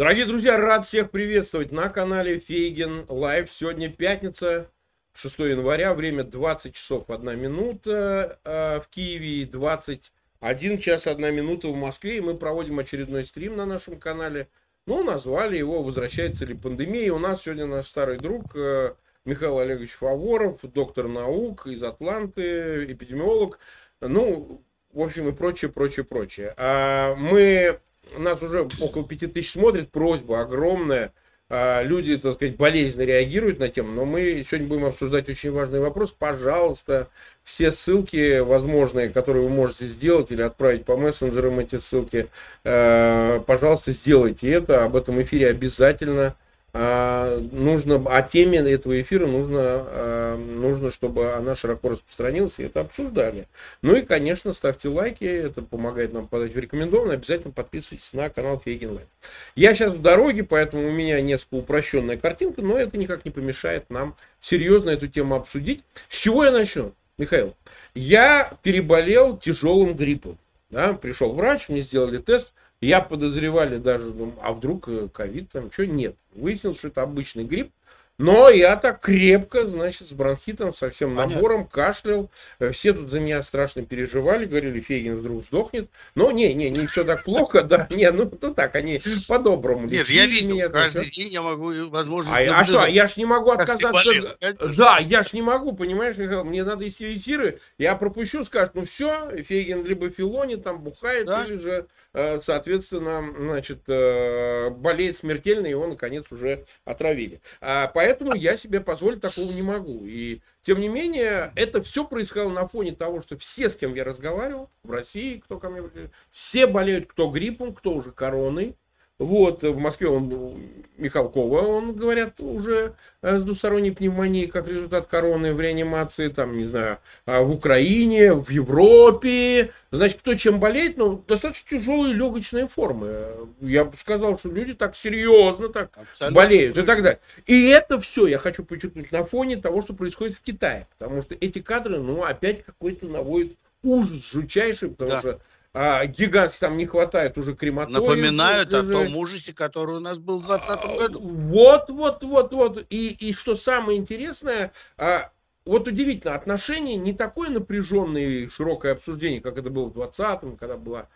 Дорогие друзья, рад всех приветствовать на канале Фейгин Live. Сегодня пятница, 6 января, время 20 часов 1 минута э, в Киеве, 21 час 1 минута в Москве. И мы проводим очередной стрим на нашем канале. Ну, назвали его «Возвращается ли пандемия?». И у нас сегодня наш старый друг э, Михаил Олегович Фаворов, доктор наук из Атланты, эпидемиолог. Ну, в общем, и прочее, прочее, прочее. А мы нас уже около пяти тысяч смотрит, просьба огромная. А, люди, так сказать, болезненно реагируют на тему, но мы сегодня будем обсуждать очень важный вопрос. Пожалуйста, все ссылки возможные, которые вы можете сделать или отправить по мессенджерам эти ссылки, э, пожалуйста, сделайте это. Об этом эфире обязательно а, нужно, о теме этого эфира нужно, а, нужно, чтобы она широко распространилась, и это обсуждали. Ну и, конечно, ставьте лайки, это помогает нам подать в рекомендованно. Обязательно подписывайтесь на канал Фейгин Лайв. Я сейчас в дороге, поэтому у меня несколько упрощенная картинка, но это никак не помешает нам серьезно эту тему обсудить. С чего я начну, Михаил? Я переболел тяжелым гриппом. Да, пришел врач, мне сделали тест, я подозревали даже, ну, а вдруг э, ковид там, что нет. Выяснилось, что это обычный грипп. Но я так крепко, значит, с бронхитом, со всем набором, Понятно. кашлял. Э, все тут за меня страшно переживали, говорили, Фейгин вдруг сдохнет. Но не, не, не все так плохо, да. Не, ну, ну так, они по-доброму Нет, я видел, меня, каждый так, день я могу, возможно... А, а что, я ж не могу отказаться... Да, я ж не могу, понимаешь, Михаил, мне надо из эфиры, я пропущу, скажут, ну все, Фейгин либо Филони там бухает, да? или же, э, соответственно, значит, э, болеет смертельно, его, наконец, уже отравили. А, Поэтому я себе позволить такого не могу. И тем не менее, это все происходило на фоне того, что все, с кем я разговаривал, в России, кто ко мне, все болеют, кто гриппом, кто уже короной. Вот, в Москве он, Михалкова, он, говорят, уже э, с двусторонней пневмонией, как результат короны в реанимации, там, не знаю, а в Украине, в Европе. Значит, кто чем болеет, ну, достаточно тяжелые легочные формы. Я бы сказал, что люди так серьезно так Абсолютно. болеют и так далее. И это все я хочу подчеркнуть на фоне того, что происходит в Китае. Потому что эти кадры, ну, опять какой-то наводят ужас жутчайший, потому да. что а, гигантский там не хватает уже крематория. Напоминают о том ужасе, который у нас был в 2020 а, году. Вот, вот, вот, вот. И, и что самое интересное, а, вот удивительно, отношения не такое напряженное и широкое обсуждение, как это было в 20-м, когда была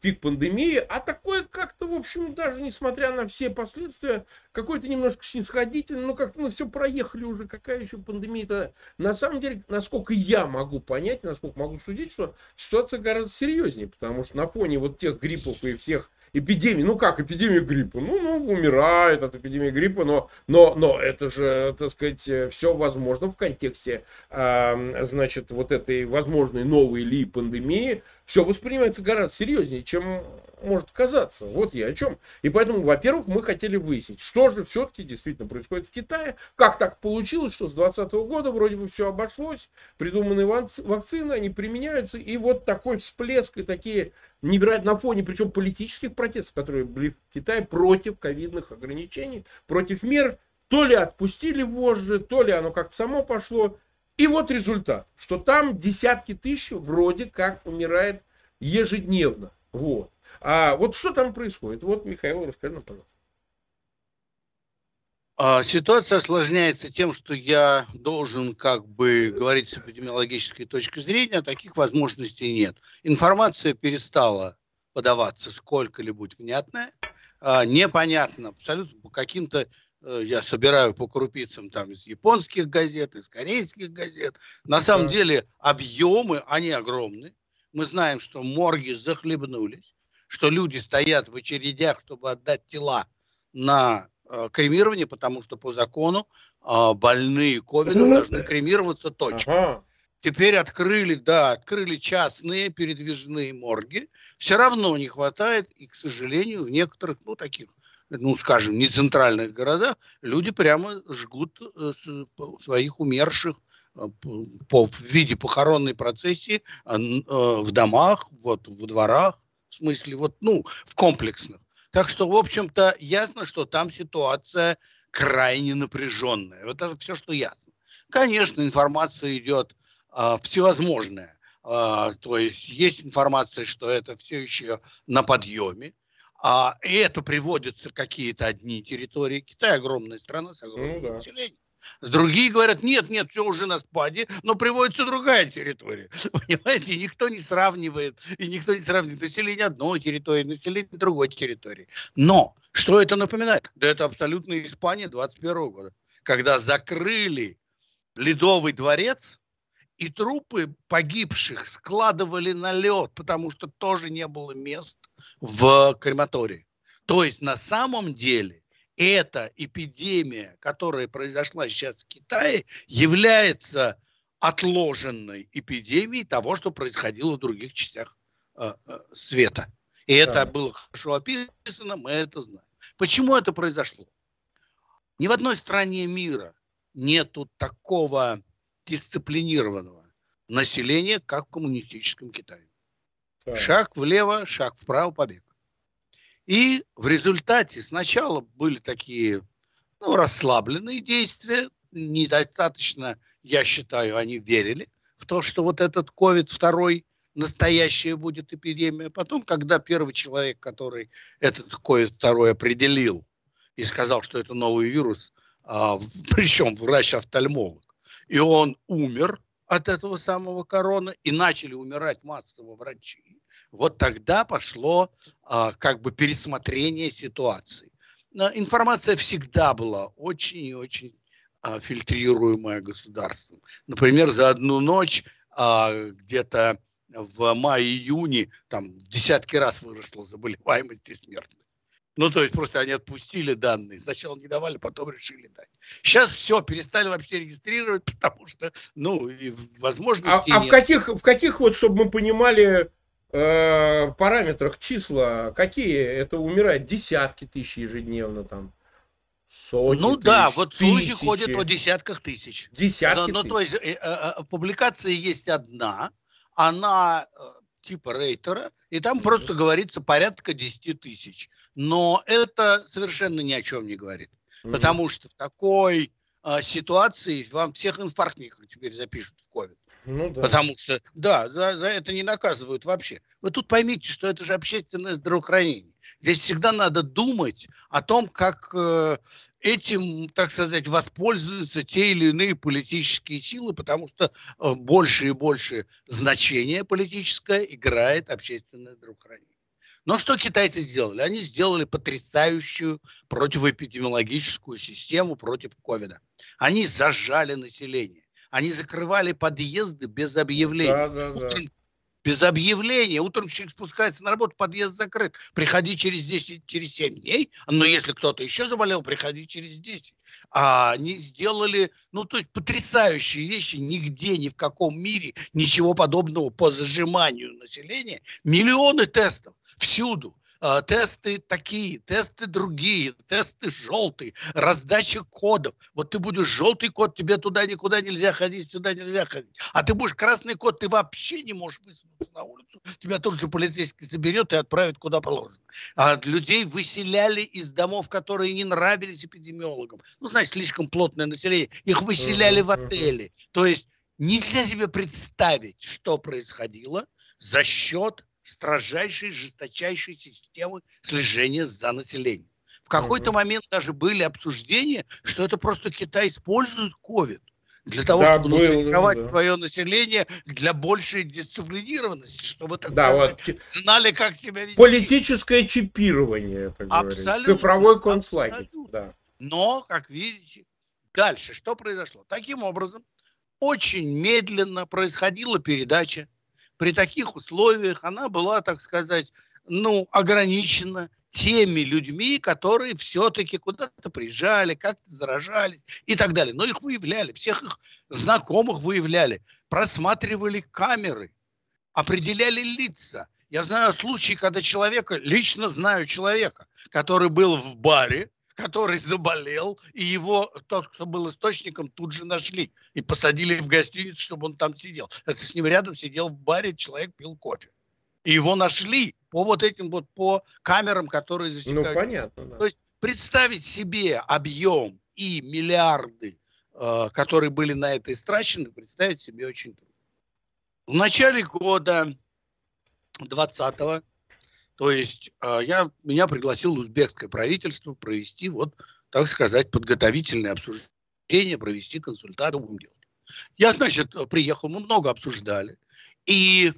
пик пандемии, а такое как-то, в общем, даже несмотря на все последствия, какой-то немножко снисходительный, ну как, ну все проехали уже, какая еще пандемия-то. На самом деле, насколько я могу понять, насколько могу судить, что ситуация гораздо серьезнее, потому что на фоне вот тех гриппов и всех эпидемии, ну как эпидемия гриппа, ну, ну умирает от эпидемии гриппа, но, но, но это же, так сказать, все возможно в контексте, э, значит, вот этой возможной новой ли пандемии, все воспринимается гораздо серьезнее, чем может казаться. Вот я о чем. И поэтому, во-первых, мы хотели выяснить, что же все-таки действительно происходит в Китае, как так получилось, что с 2020 года вроде бы все обошлось, придуманы вакцины, они применяются, и вот такой всплеск и такие невероятно на фоне, причем политических протестов, которые были в Китае против ковидных ограничений, против мер, то ли отпустили вожжи, то ли оно как-то само пошло. И вот результат, что там десятки тысяч вроде как умирает ежедневно. Вот. А вот что там происходит? Вот, Михаил, расскажи нам, пожалуйста. А, ситуация осложняется тем, что я должен как бы говорить с эпидемиологической точки зрения, а таких возможностей нет. Информация перестала подаваться сколько-либо внятная, а, непонятно, абсолютно по каким-то я собираю по крупицам там из японских газет, из корейских газет. На самом да. деле объемы, они огромны. Мы знаем, что морги захлебнулись что люди стоят в очередях, чтобы отдать тела на э, кремирование, потому что по закону э, больные ковидом должны кремироваться точно. Ага. Теперь открыли, да, открыли частные передвижные морги. Все равно не хватает, и, к сожалению, в некоторых, ну, таких, ну, скажем, не центральных городах люди прямо жгут э, своих умерших э, по, в виде похоронной процессии э, в домах, вот, в дворах в смысле, вот, ну, в комплексных. Так что, в общем-то, ясно, что там ситуация крайне напряженная. Вот это все, что ясно. Конечно, информация идет э, всевозможная. Э, то есть есть информация, что это все еще на подъеме. А, и это приводятся какие-то одни территории. Китай огромная страна с огромным ну, да. населением. Другие говорят, нет, нет, все уже на спаде, но приводится другая территория. Понимаете, никто не сравнивает, и никто не сравнивает население одной территории, население другой территории. Но что это напоминает? Да это абсолютно Испания 21 года, когда закрыли Ледовый дворец, и трупы погибших складывали на лед, потому что тоже не было мест в крематории. То есть на самом деле эта эпидемия, которая произошла сейчас в Китае, является отложенной эпидемией того, что происходило в других частях э, э, света. И это да. было хорошо описано, мы это знаем. Почему это произошло? Ни в одной стране мира нету такого дисциплинированного населения, как в коммунистическом Китае. Шаг влево, шаг вправо, побег. И в результате сначала были такие ну, расслабленные действия, недостаточно, я считаю, они верили в то, что вот этот COVID второй настоящая будет эпидемия. Потом, когда первый человек, который этот COVID второй определил и сказал, что это новый вирус, а, причем врач-офтальмолог, и он умер от этого самого корона, и начали умирать массово врачи, вот тогда пошло а, как бы пересмотрение ситуации. Но информация всегда была очень и очень а, фильтрируемая государством. Например, за одну ночь а, где-то в мае-июне там десятки раз выросла заболеваемость и смертность. Ну, то есть просто они отпустили данные. Сначала не давали, потом решили дать. Сейчас все, перестали вообще регистрировать, потому что, ну, и возможности А, а в каких, в каких вот, чтобы мы понимали, э, параметрах числа какие? Это умирает десятки тысяч ежедневно там. Сотни ну тысяч, да, вот слухи ходят о десятках тысяч. Десятки ну, ну, то есть э, э, э, публикация есть одна, она э, типа рейтера, и там mm-hmm. просто говорится порядка 10 тысяч. Но это совершенно ни о чем не говорит. Mm-hmm. Потому что в такой э, ситуации вам всех инфарктников теперь запишут в ковид. Ну, да. Потому что, да, за, за это не наказывают вообще. Вы тут поймите, что это же общественное здравоохранение. Здесь всегда надо думать о том, как э, этим, так сказать, воспользуются те или иные политические силы, потому что э, больше и больше значение политическое играет общественное здравоохранение. Но что китайцы сделали? Они сделали потрясающую противоэпидемиологическую систему против ковида. Они зажали население они закрывали подъезды без объявления. Да, да, да. Без объявления. Утром человек спускается на работу, подъезд закрыт. Приходи через 10, через 7 дней. Но если кто-то еще заболел, приходи через 10. А они сделали, ну, то есть потрясающие вещи. Нигде, ни в каком мире ничего подобного по зажиманию населения. Миллионы тестов всюду. А, тесты такие, тесты другие, тесты желтые, раздача кодов. Вот ты будешь желтый код, тебе туда никуда нельзя ходить, сюда нельзя ходить. А ты будешь красный код, ты вообще не можешь высунуться на улицу. Тебя только полицейский заберет и отправит куда положено. А людей выселяли из домов, которые не нравились эпидемиологам. Ну, значит, слишком плотное население. Их выселяли в отели. То есть нельзя себе представить, что происходило за счет строжайшей, жесточайшей системы слежения за населением. В какой-то момент даже были обсуждения, что это просто Китай использует COVID для того, да, чтобы натренировать да. свое население для большей дисциплинированности, чтобы так да, сказать, вот. знали, как себя вести. Политическое чипирование, это Абсолютно. Цифровой концлагерь. Да. Но, как видите, дальше что произошло? Таким образом, очень медленно происходила передача при таких условиях она была, так сказать, ну, ограничена теми людьми, которые все-таки куда-то приезжали, как-то заражались и так далее. Но их выявляли, всех их знакомых выявляли, просматривали камеры, определяли лица. Я знаю случаи, когда человека, лично знаю человека, который был в баре, который заболел, и его, тот, кто был источником, тут же нашли и посадили в гостиницу, чтобы он там сидел. Это с ним рядом сидел в баре, человек пил кофе. И его нашли по вот этим вот, по камерам, которые засекают. Ну, понятно. Да. То есть представить себе объем и миллиарды, э, которые были на это истрачены, представить себе очень трудно. В начале года 20 то есть э, я, меня пригласил узбекское правительство провести, вот, так сказать, подготовительное обсуждение, провести консультацию будем делать. Я, значит, приехал, мы много обсуждали. И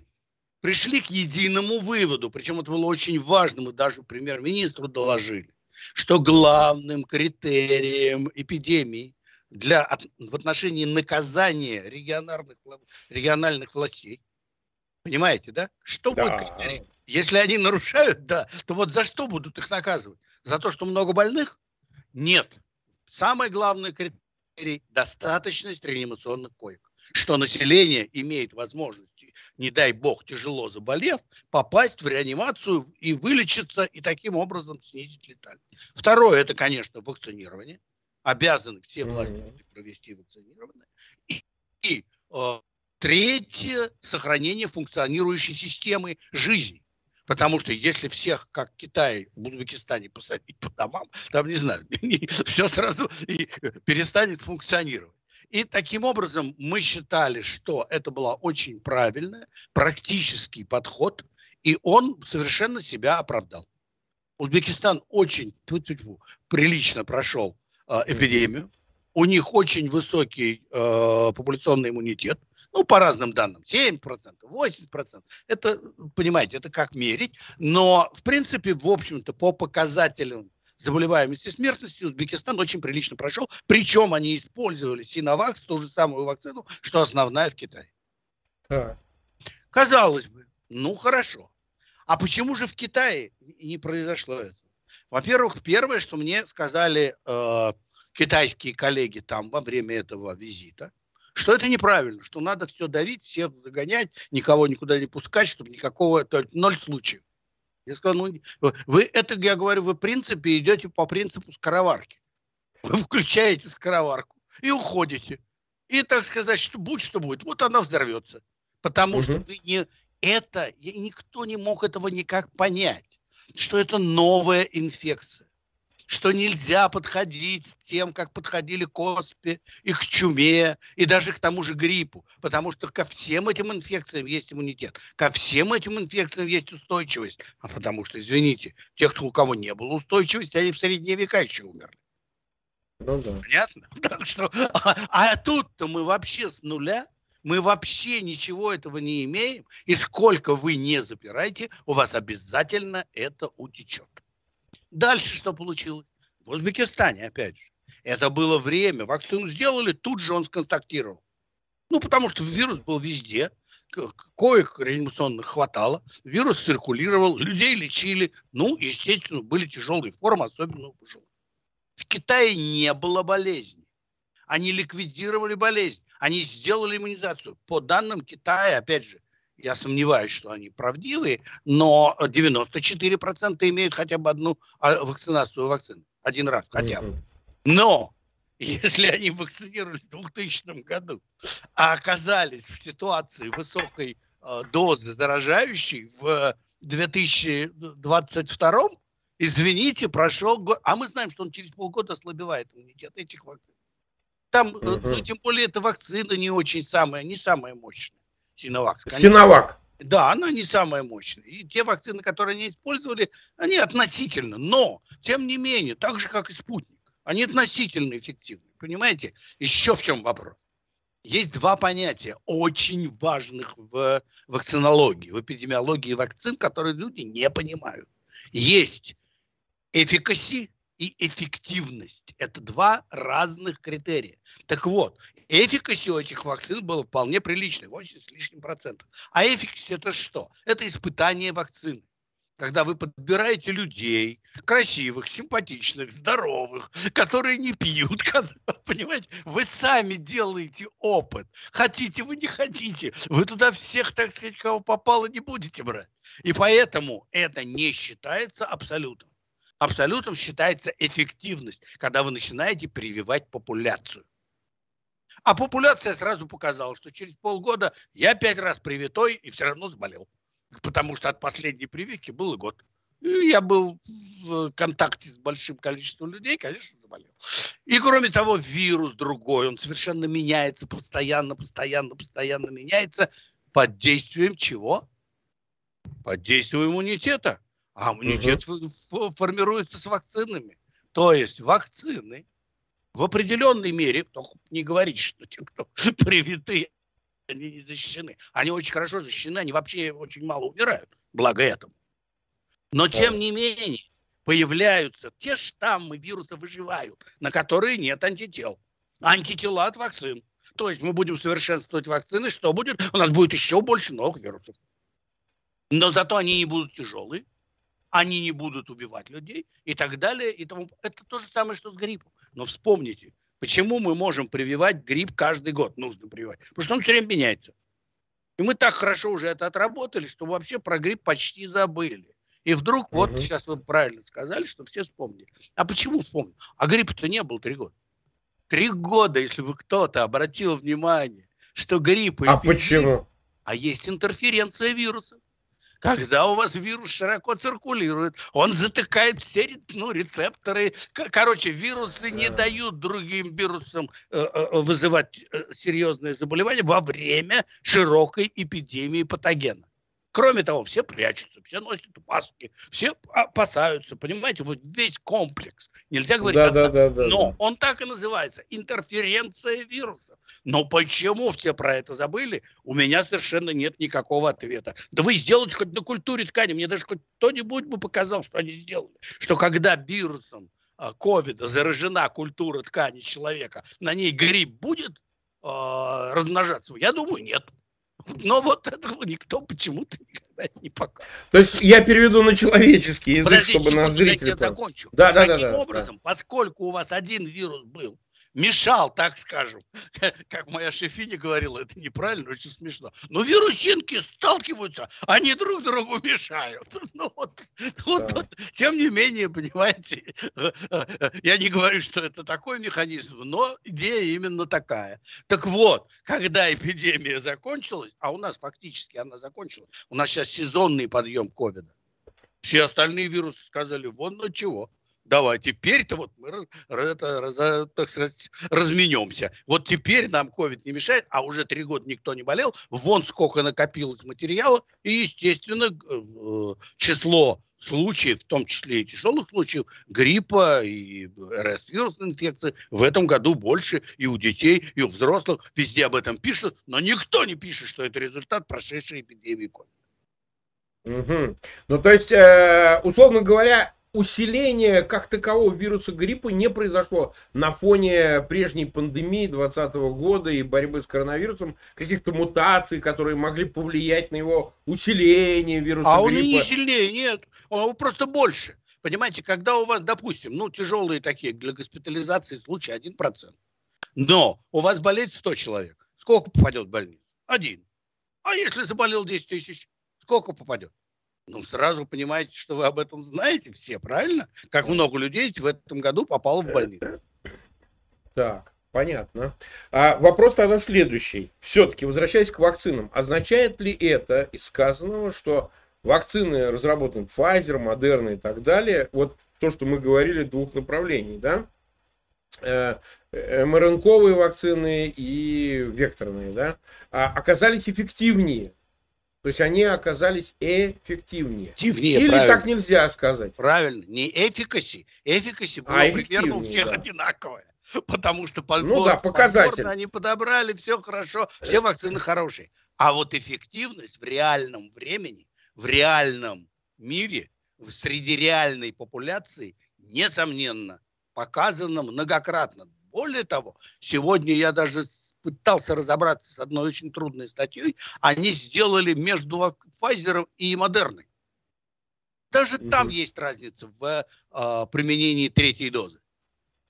пришли к единому выводу, причем это было очень важно, мы даже премьер-министру доложили, что главным критерием эпидемии для, в отношении наказания региональных, региональных властей, понимаете, да? Что да. будет критерий? Если они нарушают, да, то вот за что будут их наказывать? За то, что много больных? Нет. Самый главный критерий – достаточность реанимационных коек что население имеет возможность, не дай бог, тяжело заболев, попасть в реанимацию и вылечиться, и таким образом снизить летальность. Второе, это, конечно, вакцинирование. Обязаны все власти провести вакцинирование. И, и э, третье, сохранение функционирующей системы жизни. Потому что если всех, как Китай в Узбекистане, посадить по домам, там, не знаю, все сразу перестанет функционировать. И таким образом мы считали, что это была очень правильная, практический подход, и он совершенно себя оправдал. Узбекистан очень тьфу -тьфу -тьфу, прилично прошел э, эпидемию. У них очень высокий э, популяционный иммунитет. Ну, по разным данным, 7%, 80%. Это, понимаете, это как мерить. Но, в принципе, в общем-то, по показателям заболеваемости и смертности Узбекистан очень прилично прошел. Причем они использовали Синовакс, ту же самую вакцину, что основная в Китае. Так. Казалось бы, ну хорошо. А почему же в Китае не произошло это? Во-первых, первое, что мне сказали э, китайские коллеги там во время этого визита, что это неправильно, что надо все давить, всех загонять, никого никуда не пускать, чтобы никакого, то ноль случаев. Я сказал, ну, вы это, я говорю, вы в принципе идете по принципу скороварки. Вы включаете скороварку и уходите. И, так сказать, что будь что будет, вот она взорвется. Потому угу. что вы не, это, никто не мог этого никак понять, что это новая инфекция что нельзя подходить тем, как подходили к оспе и к чуме, и даже к тому же гриппу, потому что ко всем этим инфекциям есть иммунитет, ко всем этим инфекциям есть устойчивость, а потому что, извините, тех, у кого не было устойчивости, они в средние века еще умерли. Ну, да. Понятно? Так что, а, а тут-то мы вообще с нуля, мы вообще ничего этого не имеем, и сколько вы не запираете, у вас обязательно это утечет. Дальше что получилось? В Узбекистане, опять же. Это было время. Вакцину сделали, тут же он сконтактировал. Ну, потому что вирус был везде. Коек реанимационных хватало. Вирус циркулировал, людей лечили. Ну, естественно, были тяжелые формы, особенно у пожилых. В Китае не было болезни. Они ликвидировали болезнь. Они сделали иммунизацию. По данным Китая, опять же, я сомневаюсь, что они правдивые, но 94% имеют хотя бы одну а, вакцинацию вакцину. Один раз хотя бы. Но если они вакцинировались в 2000 году, а оказались в ситуации высокой э, дозы заражающей в 2022, извините, прошел год. А мы знаем, что он через полгода ослабевает иммунитет этих вакцин. Там, угу. ну, тем более, эта вакцина не очень самая, не самая мощная. Синовак. Синовак. Да, она не самая мощная. И те вакцины, которые они использовали, они относительно. Но, тем не менее, так же, как и спутник, они относительно эффективны. Понимаете? Еще в чем вопрос. Есть два понятия, очень важных в вакцинологии, в эпидемиологии вакцин, которые люди не понимают. Есть эффикаси и эффективность. Это два разных критерия. Так вот, эффикаси у этих вакцин было вполне приличной, 80 с лишним процентов. А эффикаси это что? Это испытание вакцины когда вы подбираете людей, красивых, симпатичных, здоровых, которые не пьют, понимаете, вы сами делаете опыт. Хотите вы, не хотите, вы туда всех, так сказать, кого попало, не будете брать. И поэтому это не считается абсолютом абсолютом считается эффективность, когда вы начинаете прививать популяцию. А популяция сразу показала, что через полгода я пять раз привитой и все равно заболел. Потому что от последней прививки был год. Я был в контакте с большим количеством людей, конечно, заболел. И кроме того, вирус другой, он совершенно меняется постоянно, постоянно, постоянно меняется под действием чего? Под действием иммунитета. А иммунитет угу. формируется с вакцинами. То есть вакцины в определенной мере, только не говорите, что те, кто привиты, они не защищены. Они очень хорошо защищены, они вообще очень мало умирают, благо этому. Но тем не менее появляются те штаммы вируса выживают, на которые нет антител. Антитела от вакцин. То есть мы будем совершенствовать вакцины, что будет? У нас будет еще больше новых вирусов. Но зато они не будут тяжелые, они не будут убивать людей и так далее. И тому. Это то же самое, что с гриппом. Но вспомните, почему мы можем прививать грипп каждый год? Нужно прививать. Потому что он все время меняется. И мы так хорошо уже это отработали, что вообще про грипп почти забыли. И вдруг, угу. вот сейчас вы правильно сказали, что все вспомнили. А почему вспомнили? А гриппа-то не было три года. Три года, если бы кто-то обратил внимание, что грипп... А почему? А есть интерференция вирусов. Когда у вас вирус широко циркулирует, он затыкает все ну, рецепторы. Короче, вирусы не дают другим вирусам э, э, вызывать э, серьезные заболевания во время широкой эпидемии патогена. Кроме того, все прячутся, все носят маски, все опасаются, понимаете, вот весь комплекс. Нельзя говорить, да, да, да, да, но да. он так и называется, интерференция вирусов. Но почему все про это забыли, у меня совершенно нет никакого ответа. Да вы сделайте хоть на культуре ткани, мне даже хоть кто-нибудь бы показал, что они сделали. Что когда вирусом а, ковида заражена культура ткани человека, на ней грипп будет э, размножаться? Я думаю, нет. Но вот этого никто почему-то никогда не показывает. То есть я переведу на человеческий язык, Подождите, чтобы на зрителя... Я закончу. Да, да, Таким да, да, образом, да. поскольку у вас один вирус был, мешал, так скажем. Как моя шефиня говорила, это неправильно, очень смешно. Но вирусинки сталкиваются, они друг другу мешают. Ну, вот, вот, да. вот, тем не менее, понимаете, я не говорю, что это такой механизм, но идея именно такая. Так вот, когда эпидемия закончилась, а у нас фактически она закончилась, у нас сейчас сезонный подъем ковида, все остальные вирусы сказали, вон на чего давай, теперь-то вот мы это, раз, так сказать, разменемся. Вот теперь нам ковид не мешает, а уже три года никто не болел, вон сколько накопилось материала, и, естественно, э, число случаев, в том числе и тяжелых случаев гриппа и РС-вирусной инфекции в этом году больше и у детей, и у взрослых. Везде об этом пишут, но никто не пишет, что это результат прошедшей эпидемии ковида. Угу. Ну, то есть, э, условно говоря, усиление как такового вируса гриппа не произошло на фоне прежней пандемии 2020 года и борьбы с коронавирусом, каких-то мутаций, которые могли повлиять на его усиление вируса а гриппа. А он и не сильнее, нет, он просто больше. Понимаете, когда у вас, допустим, ну, тяжелые такие для госпитализации случаи 1%, но у вас болеет 100 человек, сколько попадет в больницу? Один. А если заболел 10 тысяч, сколько попадет? Ну, сразу понимаете, что вы об этом знаете все, правильно? Как много людей в этом году попало в больницу. Так, понятно. А вопрос тогда следующий. Все-таки, возвращаясь к вакцинам, означает ли это из сказанного, что вакцины разработаны Pfizer, Moderna и так далее, вот то, что мы говорили, двух направлений, да? Э, э, МРНКовые вакцины и векторные, да, а оказались эффективнее то есть они оказались эффективнее. Эффективнее, Или правильно. так нельзя сказать. Правильно, не эфикаси. Эфикаси было а примерно у всех да. одинаковое. Потому что ну, да, показатель. они подобрали, все хорошо, все вакцины хорошие. А вот эффективность в реальном времени, в реальном мире, среди реальной популяции, несомненно, показана многократно. Более того, сегодня я даже пытался разобраться с одной очень трудной статьей, они сделали между Pfizer и Модерной. Даже угу. там есть разница в э, применении третьей дозы.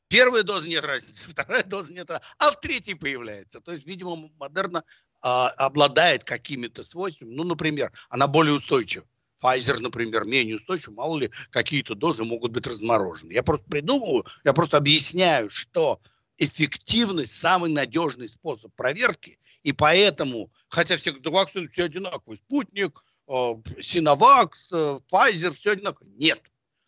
Первая доза нет разницы, вторая доза нет разницы, а в третьей появляется. То есть, видимо, Модерна э, обладает какими-то свойствами. Ну, например, она более устойчива. Pfizer, например, менее устойчив, мало ли, какие-то дозы могут быть разморожены. Я просто придумываю, я просто объясняю, что эффективность самый надежный способ проверки. И поэтому, хотя все вакцины все одинаковые, спутник, э, Синовакс, э, Pfizer, все одинаково. Нет.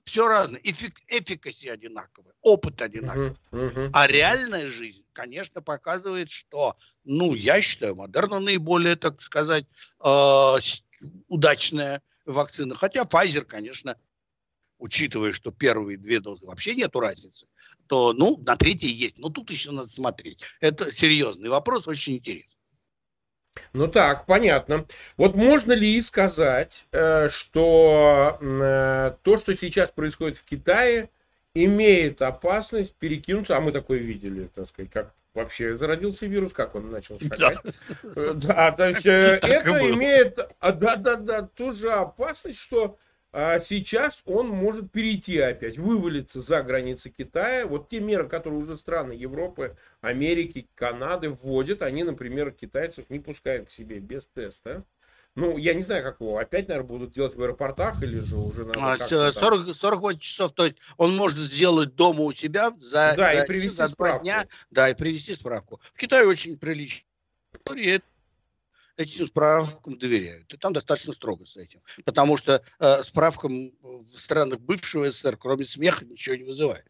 Все разное. Эффик, эффикаси одинаковый, опыт одинаковый. Uh-huh, uh-huh. А реальная жизнь, конечно, показывает, что, ну, я считаю, модерна наиболее, так сказать, э, удачная вакцины. Хотя Pfizer, конечно, учитывая, что первые две дозы вообще нету разницы, то, ну, на третьей есть. Но тут еще надо смотреть. Это серьезный вопрос, очень интересный. Ну так, понятно. Вот можно ли сказать, э, что э, то, что сейчас происходит в Китае, имеет опасность перекинуться, а мы такое видели, так сказать, как вообще зародился вирус, как он начал шагать. Да, да то есть это имеет, да-да-да, тоже опасность, что а сейчас он может перейти опять, вывалиться за границы Китая. Вот те меры, которые уже страны Европы, Америки, Канады вводят, они, например, китайцев не пускают к себе без теста. Ну, я не знаю, как его. Опять, наверное, будут делать в аэропортах или же уже надо а, 40, 48 часов, то есть он может сделать дома у себя за, да, за, и привезти за два дня. Да, и привезти справку. В Китае очень прилично этим справкам доверяют. И там достаточно строго с этим. Потому что э, справкам в странах бывшего СССР, кроме смеха, ничего не вызывает.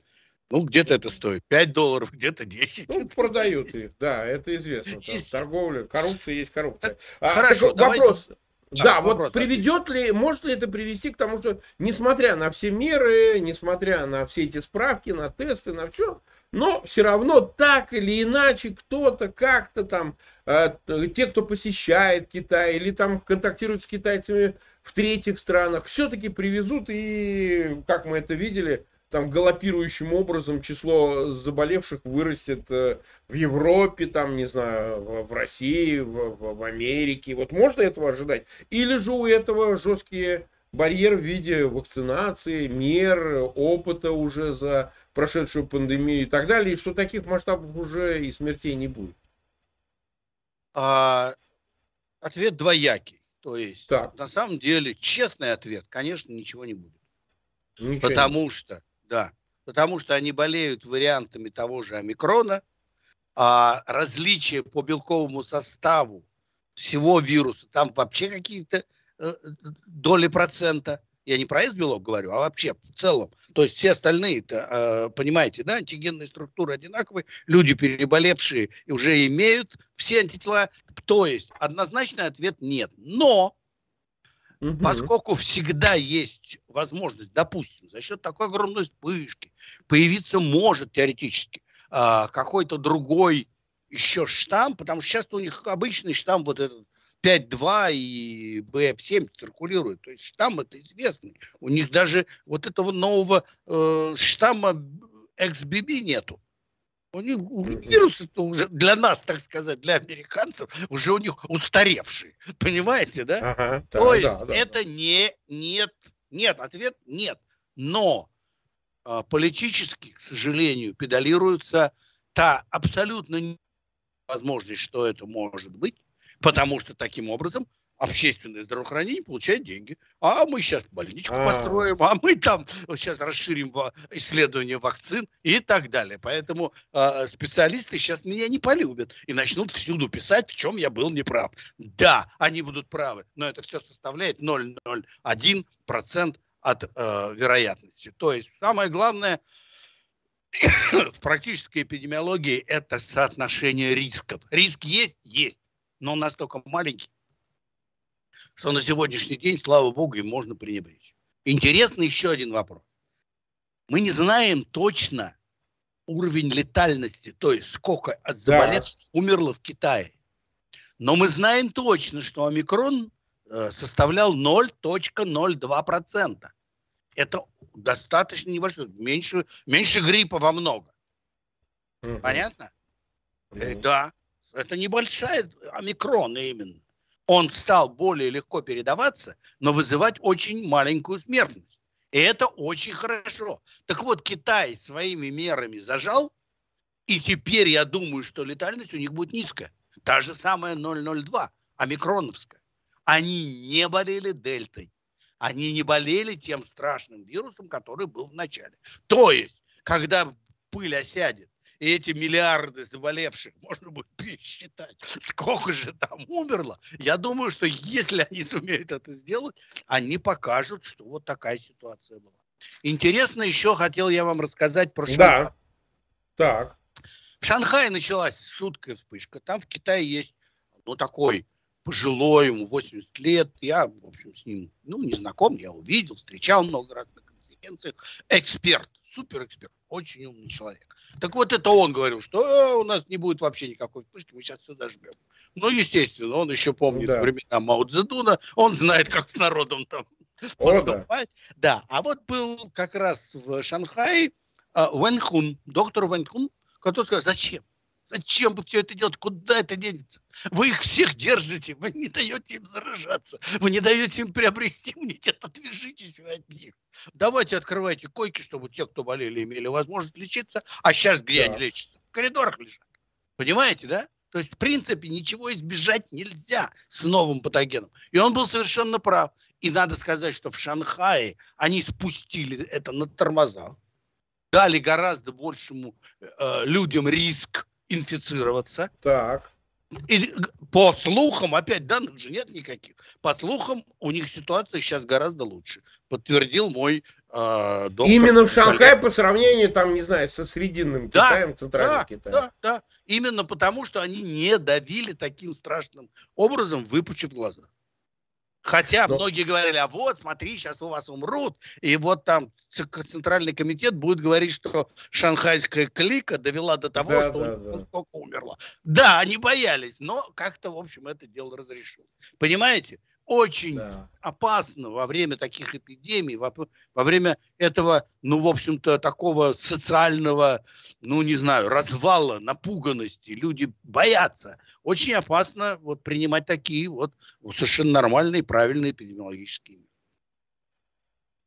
Ну, где-то это стоит 5 долларов, где-то 10. Ну, продают их, да, это известно. Там, торговля, коррупция есть коррупция. А, хорошо, так, вопрос. Да, вопрос, вот приведет ли, может ли это привести к тому, что, несмотря на все меры, несмотря на все эти справки, на тесты, на все, но все равно так или иначе кто-то как-то там, э, те, кто посещает Китай или там контактирует с китайцами в третьих странах, все-таки привезут и, как мы это видели, там галопирующим образом число заболевших вырастет э, в Европе, там, не знаю, в, России, в, в, в Америке. Вот можно этого ожидать? Или же у этого жесткие барьер в виде вакцинации, мер, опыта уже за прошедшую пандемию и так далее, и что таких масштабов уже и смертей не будет? А, ответ двоякий. То есть, так. на самом деле, честный ответ, конечно, ничего не будет. Ничего потому не что, да, потому что они болеют вариантами того же омикрона, а различия по белковому составу всего вируса, там вообще какие-то Э, доли процента. Я не про S-белок говорю, а вообще в целом. То есть все остальные-то, э, понимаете, да, антигенные структуры одинаковые, люди переболевшие уже имеют все антитела. То есть однозначный ответ нет. Но Угу. Поскольку всегда есть возможность, допустим, за счет такой огромной вспышки появиться может теоретически а, какой-то другой еще штамм, потому что сейчас у них обычный штамм вот этот 5.2 и BF7 циркулируют. То есть штамм это известный. У них даже вот этого нового э, штамма XBB нету. У них вирус это уже для нас, так сказать, для американцев, уже у них устаревший. Понимаете, да? Ага, да То есть да, да, это да. не нет. Нет, ответ нет. Но э, политически, к сожалению, педалируется та абсолютно возможность, что это может быть, Потому что таким образом общественное здравоохранение получает деньги. А мы сейчас больничку А-а-а. построим, а мы там сейчас расширим исследование вакцин и так далее. Поэтому э, специалисты сейчас меня не полюбят и начнут всюду писать, в чем я был неправ. Да, они будут правы, но это все составляет 0,01% от э, вероятности. То есть самое главное в практической эпидемиологии это соотношение рисков. Риск есть? Есть но он настолько маленький, что на сегодняшний день, слава богу, им можно пренебречь. Интересный еще один вопрос. Мы не знаем точно уровень летальности, то есть сколько от заболевших да. умерло в Китае. Но мы знаем точно, что омикрон э, составлял 0.02%. Это достаточно небольшое, меньше, меньше гриппа во много. Угу. Понятно? Угу. Э, да. Это небольшая омикрон именно. Он стал более легко передаваться, но вызывать очень маленькую смертность. И это очень хорошо. Так вот, Китай своими мерами зажал, и теперь я думаю, что летальность у них будет низкая. Та же самая 002, омикроновская. Они не болели дельтой. Они не болели тем страшным вирусом, который был в начале. То есть, когда пыль осядет, и эти миллиарды заболевших можно будет пересчитать, сколько же там умерло, я думаю, что если они сумеют это сделать, они покажут, что вот такая ситуация была. Интересно еще хотел я вам рассказать про Шанхай. Да. Так. В Шанхае началась шуткая вспышка. Там в Китае есть ну, такой пожилой, ему 80 лет. Я, в общем, с ним, ну, не знаком, я увидел, встречал много раз на конференциях. Эксперт, супер эксперт, очень умный человек. Так вот это он говорил, что э, у нас не будет вообще никакой вспышки, мы сейчас все дожмем. Ну, естественно, он еще помнит да. времена Мао Цзэдуна, он знает, как с народом там поступать. Да. да, а вот был как раз в Шанхае э, Вэньхун, доктор Вэньхун, который сказал, зачем? Зачем вы все это делаете? Куда это денется? Вы их всех держите, вы не даете им заражаться, вы не даете им приобрести иммунитет, отвяжитесь вы от них. Давайте открывайте койки, чтобы те, кто болели, имели возможность лечиться, а сейчас где да. они лечатся? В коридорах лежат. Понимаете, да? То есть, в принципе, ничего избежать нельзя с новым патогеном. И он был совершенно прав. И надо сказать, что в Шанхае они спустили это на тормозах, дали гораздо большему э, людям риск инфицироваться. Так. И по слухам, опять данных же нет никаких, по слухам у них ситуация сейчас гораздо лучше, подтвердил мой э, доктор. Именно в Шанхае по сравнению, там, не знаю, со Срединным да, Китаем, Центральным да, Китаем. Да, да, именно потому, что они не давили таким страшным образом, выпучив глаза. Хотя Но... многие говорили, а вот, смотри, сейчас у вас умрут, и вот там Центральный комитет будет говорить, что шанхайская клика довела до того, да, что да, да. столько умерло. Да, они боялись, но как-то, в общем, это дело разрешилось. Понимаете? Очень да. опасно во время таких эпидемий, во, во время этого, ну, в общем-то, такого социального, ну, не знаю, развала, напуганности. Люди боятся. Очень опасно вот принимать такие вот совершенно нормальные, правильные эпидемиологические меры.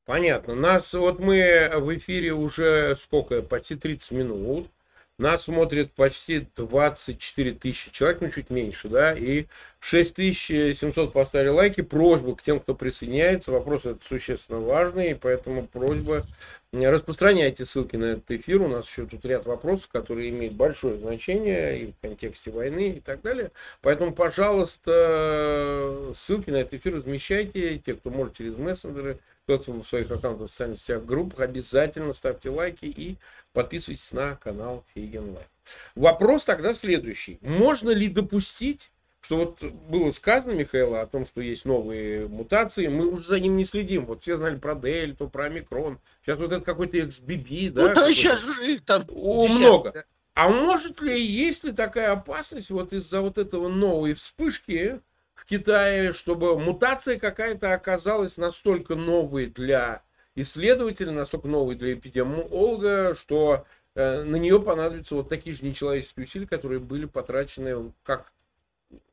Понятно. Нас вот мы в эфире уже сколько? Почти 30 минут. Нас смотрит почти 24 тысячи человек, ну чуть меньше, да, и 6700 поставили лайки. Просьба к тем, кто присоединяется, вопрос это существенно важный, и поэтому просьба распространяйте ссылки на этот эфир. У нас еще тут ряд вопросов, которые имеют большое значение и в контексте войны и так далее. Поэтому, пожалуйста, ссылки на этот эфир размещайте. Те, кто может через мессенджеры, кто-то в своих аккаунтах в социальных сетях, группах, обязательно ставьте лайки и Подписывайтесь на канал Фейгин Live. Вопрос тогда следующий. Можно ли допустить, что вот было сказано, Михаила, о том, что есть новые мутации, мы уже за ним не следим. Вот все знали про Дельту, про Омикрон. Сейчас вот это какой-то XBB, да? Ну да, сейчас уже их там О, много. А может ли, есть ли такая опасность вот из-за вот этого новой вспышки в Китае, чтобы мутация какая-то оказалась настолько новой для исследователя, настолько новый для эпидемиолога, что э, на нее понадобятся вот такие же нечеловеческие усилия, которые были потрачены, как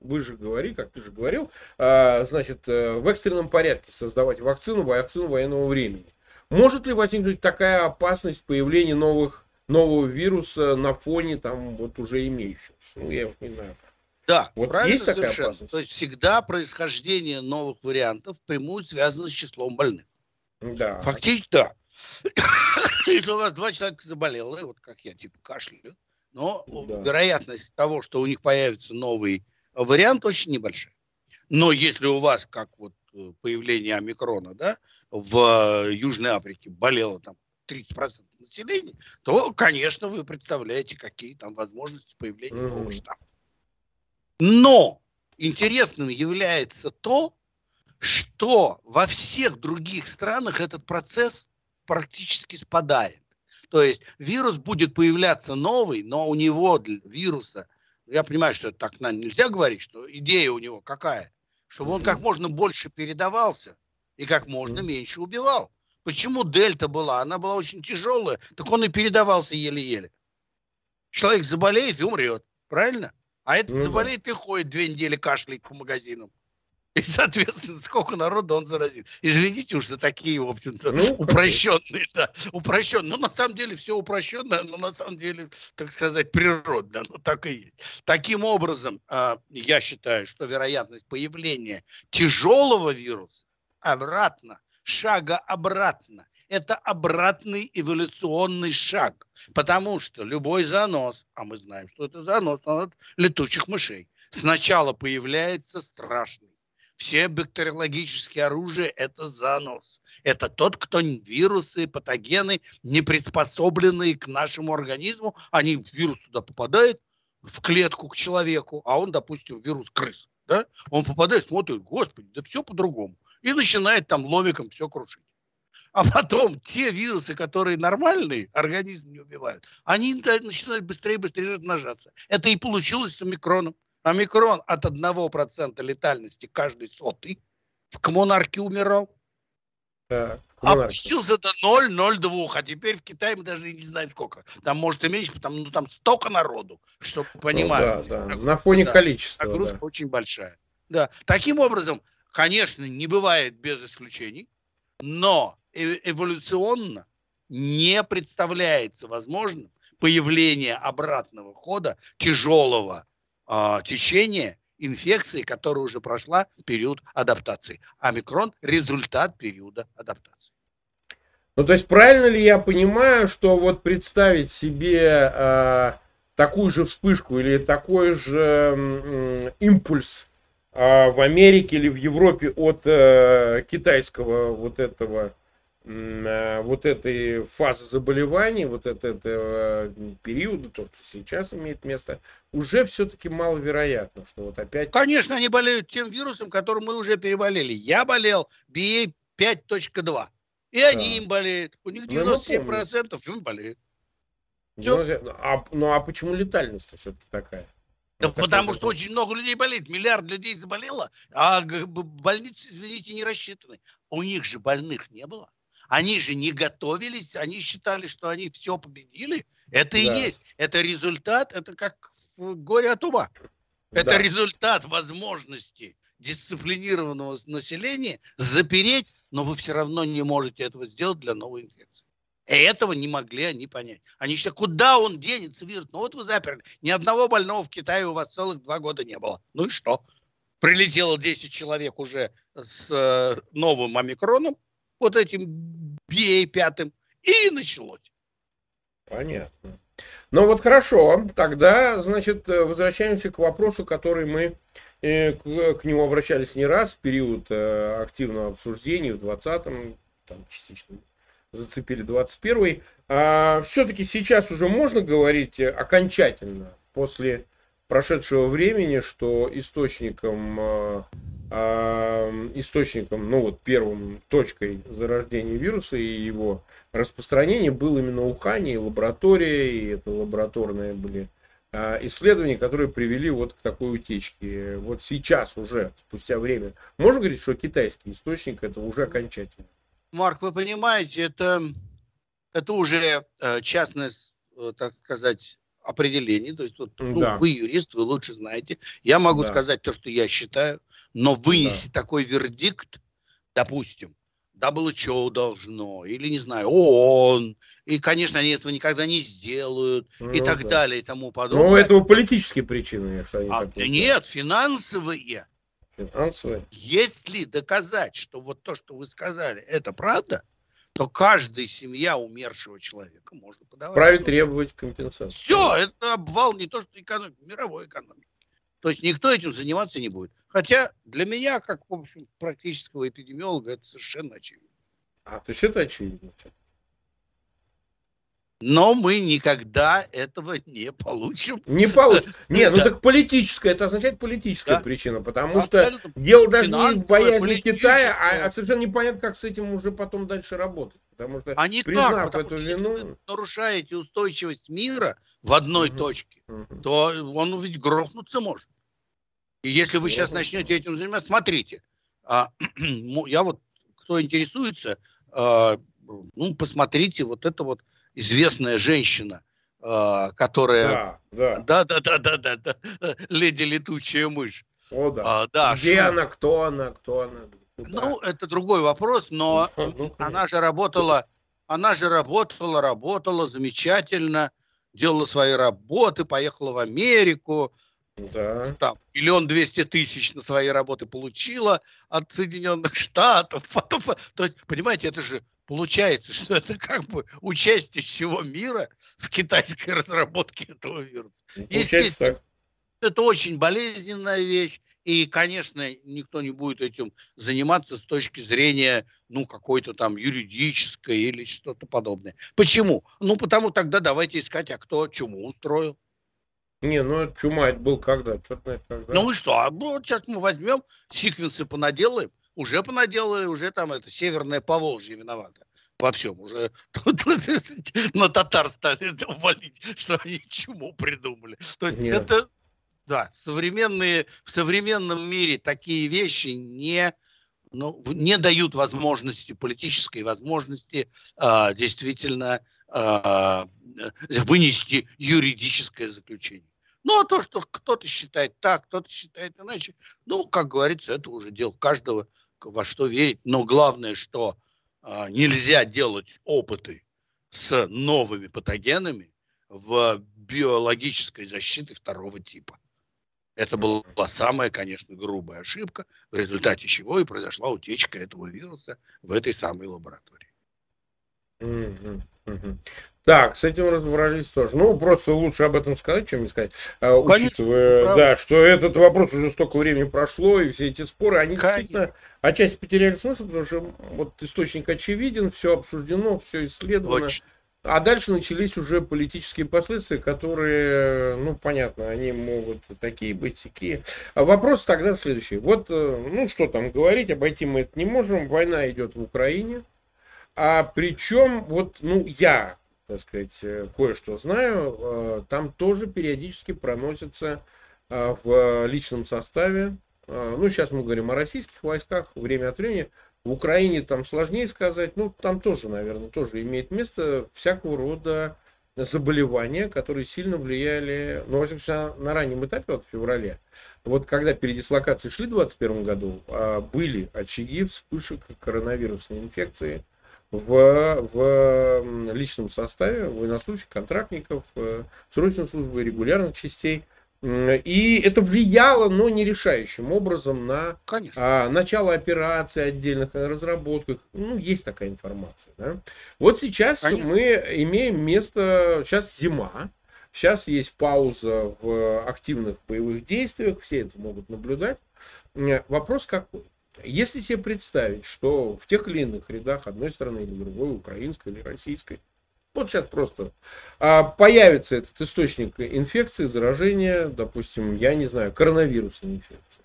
вы же говорили, как ты же говорил, э, значит, э, в экстренном порядке создавать вакцину, вакцину военного времени. Может ли возникнуть такая опасность появления новых, нового вируса на фоне там вот уже имеющегося? Ну, я вот не знаю. Да, вот правильно есть такая совершенно. опасность? То есть всегда происхождение новых вариантов прямую связано с числом больных. Да. Фактически, да. Если у вас два человека заболело, вот как я, типа кашляю, но да. вероятность того, что у них появится новый вариант, очень небольшая. Но если у вас, как вот э, появление омикрона, да, в Южной Африке болело там 30% населения, то, конечно, вы представляете, какие там возможности появления mm-hmm. нового штамма. Но интересным является то, что во всех других странах этот процесс практически спадает. То есть вирус будет появляться новый, но у него для вируса, я понимаю, что это так нельзя говорить, что идея у него какая? Чтобы он как можно больше передавался и как можно меньше убивал. Почему дельта была? Она была очень тяжелая, так он и передавался еле-еле. Человек заболеет и умрет, правильно? А этот ну, заболеет и ходит две недели кашляет по магазинам. И, соответственно, сколько народа он заразит. Извините уж за такие, в общем-то, ну, упрощенные, да, упрощенные. Но на самом деле все упрощенное, но на самом деле, так сказать, природно, но так и есть. Таким образом, а, я считаю, что вероятность появления тяжелого вируса обратно, шага обратно, это обратный эволюционный шаг. Потому что любой занос, а мы знаем, что это занос от летучих мышей, сначала появляется страшный все бактериологические оружия – это занос. Это тот, кто вирусы, патогены, не приспособленные к нашему организму. Они, вирус туда попадает, в клетку к человеку, а он, допустим, вирус крыс. да, он попадает, смотрит, господи, да все по-другому. И начинает там ломиком все крушить. А потом те вирусы, которые нормальные, организм не убивают, они начинают быстрее и быстрее размножаться. Это и получилось с омикроном. Омикрон от 1% летальности каждый сотый в коммунарке умирал. Да, Опустился до 0,02, а теперь в Китае мы даже не знаем сколько. Там может и меньше, потому ну, там столько народу, что понимаем. Ну, да, да. На фоне да, количества. Нагрузка да. очень большая. Да. Таким образом, конечно, не бывает без исключений, но эволюционно не представляется возможным появление обратного хода тяжелого э, течения инфекции, которая уже прошла период адаптации. Омикрон – результат периода адаптации. Ну, то есть правильно ли я понимаю, что вот представить себе э, такую же вспышку или такой же э, импульс э, в Америке или в Европе от э, китайского вот этого вот этой фазы заболеваний, вот от этого периода, то, что сейчас имеет место, уже все-таки маловероятно, что вот опять... Конечно, они болеют тем вирусом, которым мы уже переболели. Я болел BA 5.2, и да. они им болеют. У них 97% ну, им болеют. Ну, а, ну а почему летальность все-таки такая? Да ну, потому что очень много людей болеет. Миллиард людей заболело, а больницы, извините, не рассчитаны. У них же больных не было. Они же не готовились, они считали, что они все победили. Это да. и есть. Это результат, это как горе от ума. Это да. результат возможности дисциплинированного населения запереть, но вы все равно не можете этого сделать для новой инфекции. И этого не могли они понять. Они считают, куда он денется, вирус? Ну вот вы заперли. Ни одного больного в Китае у вас целых два года не было. Ну и что? Прилетело 10 человек уже с э, новым омикроном, вот этим BA5, и началось. Понятно. Ну вот хорошо, тогда, значит, возвращаемся к вопросу, который мы э, к, нему обращались не раз в период э, активного обсуждения в 20-м, там частично зацепили 21-й. А, все-таки сейчас уже можно говорить окончательно, после прошедшего времени, что источником э, источником, ну вот первым точкой зарождения вируса и его распространения был именно Ухань и лаборатория, и это лабораторные были а, исследования, которые привели вот к такой утечке. Вот сейчас уже, спустя время, можно говорить, что китайский источник это уже окончательно? Марк, вы понимаете, это, это уже э, частность, э, так сказать, определений. То есть вот, ну, да. вы юрист, вы лучше знаете. Я могу да. сказать то, что я считаю, но вынести да. такой вердикт, допустим, WHO должно, или, не знаю, ООН, и, конечно, они этого никогда не сделают, ну, и так да. далее, и тому подобное. Ну, этого политические причины, что они а, так Нет, финансовые. Финансовые. Если доказать, что вот то, что вы сказали, это правда, то каждая семья умершего человека может подавать. Вправе требовать компенсации. Все, это обвал не то, что экономики, мировой экономики. То есть никто этим заниматься не будет. Хотя для меня, как в общем, практического эпидемиолога, это совершенно очевидно. А, то есть это очевидно но мы никогда этого не получим. Не получим. Не, ну так политическая, это означает политическая причина, потому что дело даже не в боязни Китая, а, а совершенно непонятно, как с этим уже потом дальше работать. Потому что, а признав эту вину... Если вы нарушаете устойчивость мира в одной точке, то он ведь грохнуться может. И если вы сейчас начнете этим заниматься, смотрите, а, я вот, кто интересуется, а, ну, посмотрите вот это вот известная женщина, э, которая... Да, да. Да, да, да, да, да, да. Леди летучая мышь. О, да. А, да Где Шу. она, кто она, кто она? Куда? Ну, это другой вопрос, но ну, она же работала, она же работала, работала замечательно, делала свои работы, поехала в Америку, да. Там миллион двести тысяч на свои работы получила от Соединенных Штатов. Потом, то есть, понимаете, это же Получается, что это как бы участие всего мира в китайской разработке этого вируса. Естественно, это очень болезненная вещь. И, конечно, никто не будет этим заниматься с точки зрения, ну, какой-то там юридической или что-то подобное. Почему? Ну, потому тогда давайте искать, а кто чему устроил. Не, ну чума это был когда? Что-то когда. Ну и что? А вот сейчас мы возьмем, секвенсы понаделаем, уже понаделали, уже там это Северное Поволжье виновато во всем. Уже на татар стали валить, что они чуму придумали. То есть Нет. это, да, современные, в современном мире такие вещи не ну, не дают возможности, политической возможности а, действительно а, вынести юридическое заключение. Ну, а то, что кто-то считает так, кто-то считает иначе, ну, как говорится, это уже дело каждого, во что верить. Но главное, что а, нельзя делать опыты с новыми патогенами в биологической защите второго типа. Это была самая, конечно, грубая ошибка, в результате чего и произошла утечка этого вируса в этой самой лаборатории. Так, с этим разобрались тоже. Ну, просто лучше об этом сказать, чем не сказать. А, учитывая, Конечно, да, что этот вопрос уже столько времени прошло, и все эти споры, они Конечно. действительно отчасти потеряли смысл, потому что вот источник очевиден, все обсуждено, все исследовано. Очень. А дальше начались уже политические последствия, которые, ну, понятно, они могут такие быть, такие. А вопрос тогда следующий. Вот, э, ну, что там говорить, обойти мы это не можем. Война идет в Украине. А причем, вот, ну, я, так сказать, э, кое-что знаю, э, там тоже периодически проносится в личном составе, ну, сейчас мы говорим о российских войсках, время от времени в Украине там сложнее сказать, ну, там тоже, наверное, тоже имеет место всякого рода заболевания, которые сильно влияли, ну, во всяком случае, на, на раннем этапе, вот в феврале. Вот когда передислокации шли в 2021 году, а, были очаги вспышек коронавирусной инфекции в, в личном составе военнослужащих, контрактников, э, срочной службы, регулярных частей – и это влияло, но не решающим образом на а, начало операции отдельных разработках. Ну, есть такая информация. Да? Вот сейчас Конечно. мы имеем место, сейчас зима, сейчас есть пауза в активных боевых действиях, все это могут наблюдать. Вопрос какой? Если себе представить, что в тех или иных рядах одной страны или другой, украинской или российской, вот сейчас просто а, появится этот источник инфекции, заражения, допустим, я не знаю, коронавирусной инфекции.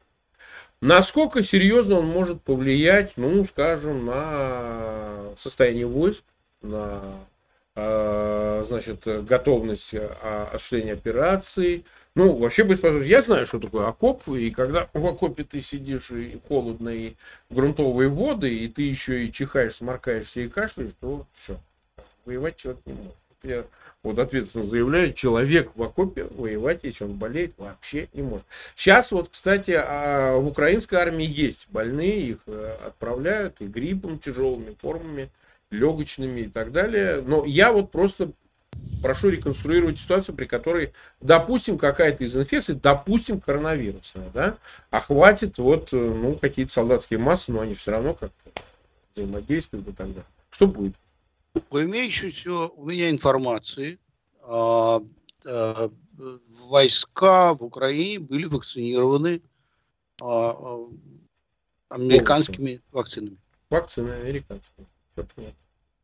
Насколько серьезно он может повлиять, ну, скажем, на состояние войск, на а, значит, готовность а, осуществления операций. Ну, вообще, быть я знаю, что такое окоп, и когда в окопе ты сидишь, и холодно, и грунтовые воды, и ты еще и чихаешь, сморкаешься и кашляешь, то все воевать человек не может. Я вот ответственно заявляю, человек в окопе воевать, если он болеет, вообще не может. Сейчас вот, кстати, а, в украинской армии есть больные, их э, отправляют и гриппом, тяжелыми формами, легочными и так далее. Но я вот просто прошу реконструировать ситуацию, при которой, допустим, какая-то из инфекций, допустим, коронавирусная, да, охватит вот, э, ну, какие-то солдатские массы, но они все равно как-то взаимодействуют и так далее. Что будет? По имеющейся у меня информации, а, а, войска в Украине были вакцинированы а, американскими вакцинами. Вакцины американские.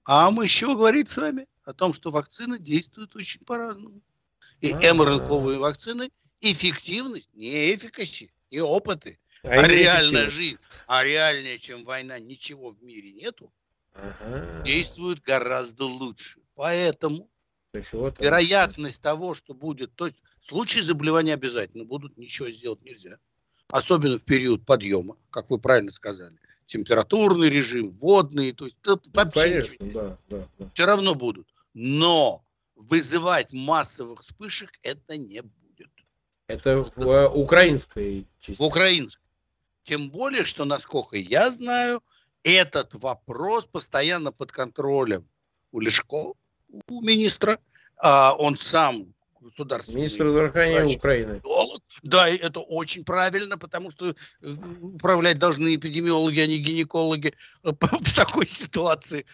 А мы еще говорим с вами о том, что вакцины действуют очень по-разному. И МРНКовые вакцины эффективность, не эффикаси, не опыты, а, а реальная жизнь, а реальнее, чем война, ничего в мире нету ага. действуют гораздо лучше. Поэтому вот вероятность того, что будет, то есть случаи заболевания обязательно будут, ничего сделать нельзя. Особенно в период подъема, как вы правильно сказали. Температурный режим, водный, то есть тут вообще Конечно, да, да, да. все равно будут. Но вызывать массовых вспышек это не будет. Это в uh, украинской части. В украинской. Тем более, что, насколько я знаю, этот вопрос постоянно под контролем у Лешко, у министра. А он сам государственный Министр здравоохранения Украины. Да, это очень правильно, потому что э, управлять должны эпидемиологи, а не гинекологи э, в такой ситуации.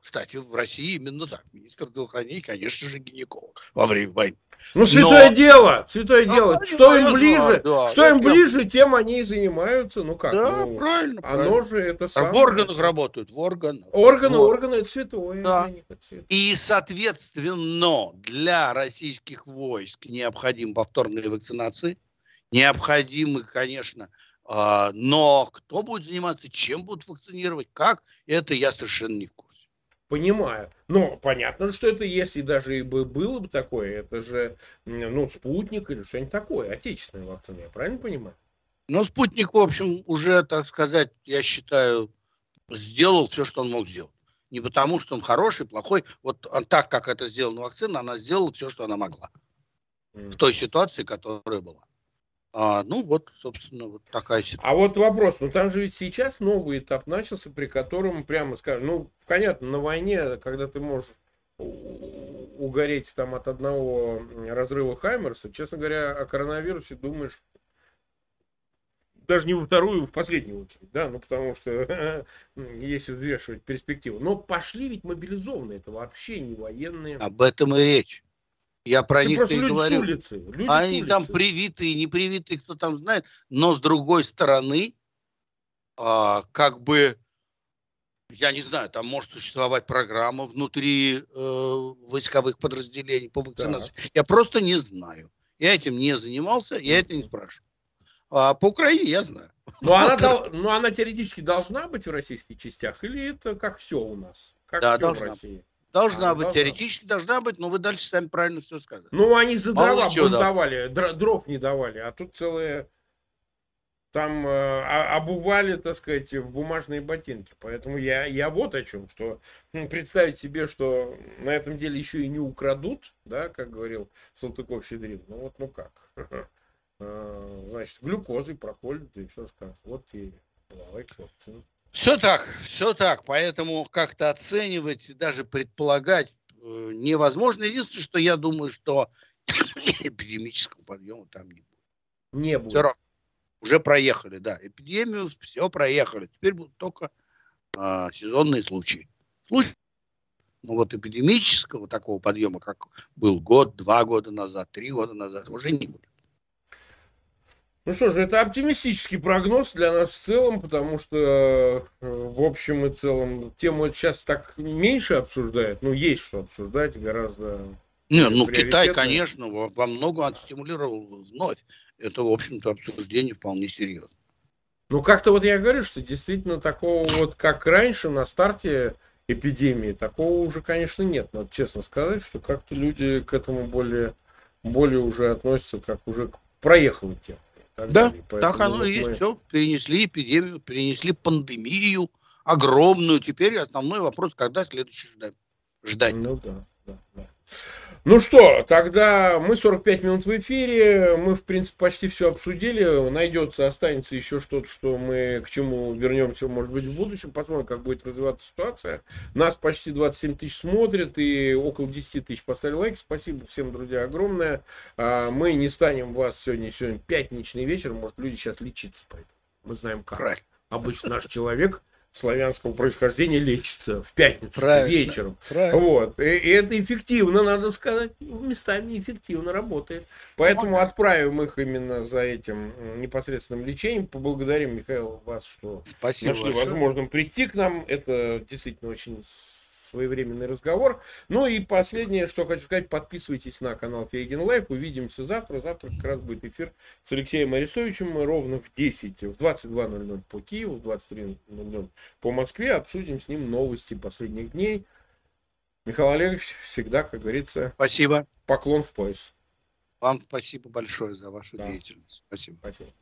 Кстати, в России именно так. Министр здравоохранения, конечно же, гинеколог во время войны. Ну, святое Но... дело, святое а, дело. Что им ближе, да, что им ближе, тем они и занимаются. Ну как? Да, ну, правильно. Оно правильно. же это самое. А в органах работают, в органах. Органы, вот. органы это святое. Да. И, соответственно, для российских войск необходим повторные вакцинации. Необходимы, конечно, а, но кто будет заниматься, чем будут вакцинировать, как, это я совершенно не в курсе понимаю. Но понятно, что это, если даже и бы было бы такое, это же, ну, спутник или что-нибудь такое, отечественная вакцина, я правильно понимаю? Ну, спутник, в общем, уже, так сказать, я считаю, сделал все, что он мог сделать. Не потому, что он хороший, плохой. Вот он, так, как это сделана вакцина, она сделала все, что она могла. В той ситуации, которая была. А, ну вот, собственно, вот такая ситуация. А вот вопрос, ну там же ведь сейчас новый этап начался, при котором прямо скажем, ну, понятно, на войне, когда ты можешь угореть там от одного разрыва Хаймерса, честно говоря, о коронавирусе думаешь даже не во вторую, в последнюю очередь, да, ну потому что если взвешивать перспективу. Но пошли ведь мобилизованные, это вообще не военные. Об этом и речь. Я про Все них и говорю. улицы, люди Они там привитые, не привитые, кто там знает. Но с другой стороны, а, как бы, я не знаю, там может существовать программа внутри э, войсковых подразделений по вакцинации. Так. Я просто не знаю. Я этим не занимался, я это не спрашиваю. А по Украине я знаю. Но она, дол, но она теоретически должна быть в российских частях, или это как все у нас? Как да, все в России? Должна а, быть, должна. теоретически должна быть, но вы дальше сами правильно все сказали. Ну, они за дрова бунтовали, дров не давали, а тут целые там э, обували, так сказать, в бумажные ботинки. Поэтому я, я вот о чем, что ну, представить себе, что на этом деле еще и не украдут, да, как говорил Салтыков-Щедрин, ну вот, ну как. Э, значит, глюкозой проколют и все скажут. Вот и лайк вакцина. Все так, все так. Поэтому как-то оценивать, даже предполагать э, невозможно. Единственное, что я думаю, что эпидемического подъема там не будет. Не будет. Все равно. Уже проехали, да. Эпидемию все проехали. Теперь будут только э, сезонные случаи. Случаи. Но вот эпидемического такого подъема, как был год, два года назад, три года назад, уже не будет. Ну что же, это оптимистический прогноз для нас в целом, потому что э, в общем и целом тему сейчас так меньше обсуждают. Ну, есть что обсуждать гораздо. Не, ну Китай, конечно, во, во многом отстимулировал вновь. Это, в общем-то, обсуждение вполне серьезно. Ну, как-то вот я говорю, что действительно такого вот, как раньше на старте эпидемии, такого уже, конечно, нет. Надо честно сказать, что как-то люди к этому более, более уже относятся, как уже проехала тема так да, далее. так оно и есть. Мы... Все, перенесли эпидемию, перенесли пандемию огромную. Теперь основной вопрос, когда следующий ждать. ждать. Ну да, да, да. Ну что, тогда мы 45 минут в эфире, мы, в принципе, почти все обсудили, найдется, останется еще что-то, что мы к чему вернемся, может быть, в будущем, посмотрим, как будет развиваться ситуация. Нас почти 27 тысяч смотрят и около 10 тысяч поставили лайк, спасибо всем, друзья, огромное. А, мы не станем вас сегодня, сегодня пятничный вечер, может, люди сейчас лечиться пойдут, мы знаем как. Правильно. Обычно наш человек славянского происхождения лечится в пятницу Правильно. вечером. Правильно. Вот. И, и это эффективно, надо сказать, местами эффективно работает. Поэтому Помогает. отправим их именно за этим непосредственным лечением. Поблагодарим, Михаил, вас, что Спасибо нашли возможным прийти к нам. Это действительно очень своевременный разговор. Ну и последнее, что хочу сказать, подписывайтесь на канал Фейгин Live. Увидимся завтра. Завтра как раз будет эфир с Алексеем Арестовичем. Мы ровно в 10, в 22.00 по Киеву, в 23.00 по Москве. Обсудим с ним новости последних дней. Михаил Олегович, всегда, как говорится, спасибо. Поклон в пояс. Вам спасибо большое за вашу да. деятельность. Спасибо. Спасибо.